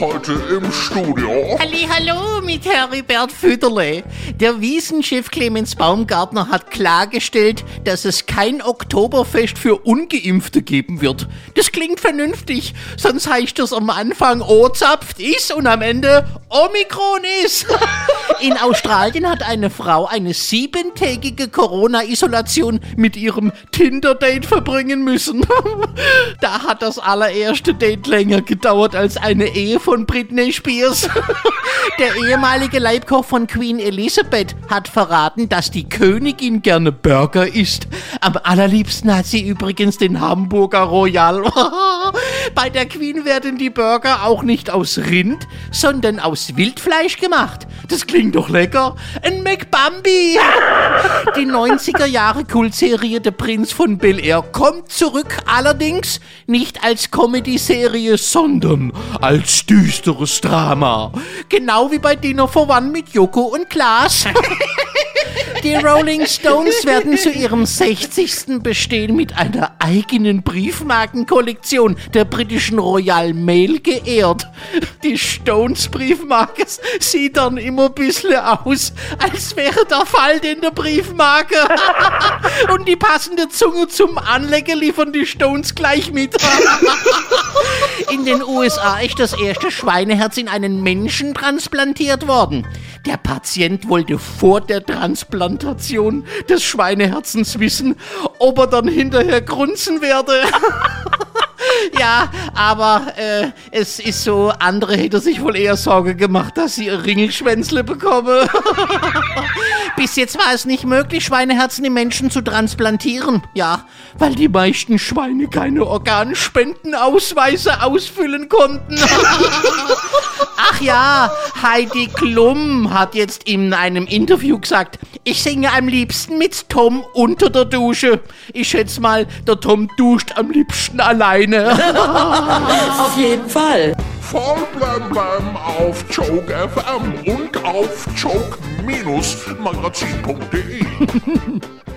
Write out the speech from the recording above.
Heute im Studio. Hallo mit Heribert Fütterle. Der Wiesenchef Clemens Baumgartner hat klargestellt, dass es kein Oktoberfest für Ungeimpfte geben wird. Das klingt vernünftig, sonst heißt das am Anfang O-Zapft ist und am Ende Omikron ist. In Australien hat eine Frau eine siebentägige Corona-Isolation mit ihrem Tinder-Date verbringen müssen. Da hat das allererste Date länger gedauert als eine Ehe von Britney Spears. Der ehemalige Leibkoch von Queen Elizabeth hat verraten, dass die Königin gerne Burger isst. Am allerliebsten hat sie übrigens den Hamburger Royal. Bei der Queen werden die Burger auch nicht aus Rind, sondern aus Wildfleisch gemacht. Das klingt doch lecker. Ein McBambi. Die 90er Jahre Kultserie Der Prinz von Bel Air kommt zurück, allerdings nicht als Comedy-Serie, sondern als düsteres Drama. Genau wie bei Dinner for One mit Joko und Klaas. Die Rolling Stones werden zu ihrem 60. Bestehen mit einer eigenen Briefmarkenkollektion der britischen Royal Mail geehrt. Die Stones Briefmarke sieht dann immer ein bisschen aus, als wäre der Falten in der Briefmarke. Und die passende Zunge zum Anlecken liefern die Stones gleich mit. In den USA ist das erste Schweineherz in einen Menschen transplantiert worden. Der Patient wollte vor der Transplantation des Schweineherzens wissen, ob er dann hinterher grunzen werde. Ja, aber äh, es ist so, andere hätte sich wohl eher Sorge gemacht, dass sie ihr Ringelschwänzle bekomme. Bis jetzt war es nicht möglich, Schweineherzen im Menschen zu transplantieren. Ja, weil die meisten Schweine keine Organspendenausweise ausfüllen konnten. Ja, Heidi Klum hat jetzt in einem Interview gesagt, ich singe am liebsten mit Tom unter der Dusche. Ich schätze mal, der Tom duscht am liebsten alleine. Auf jeden Fall. Voll blem blem auf Joke FM und auf joke-magazin.de.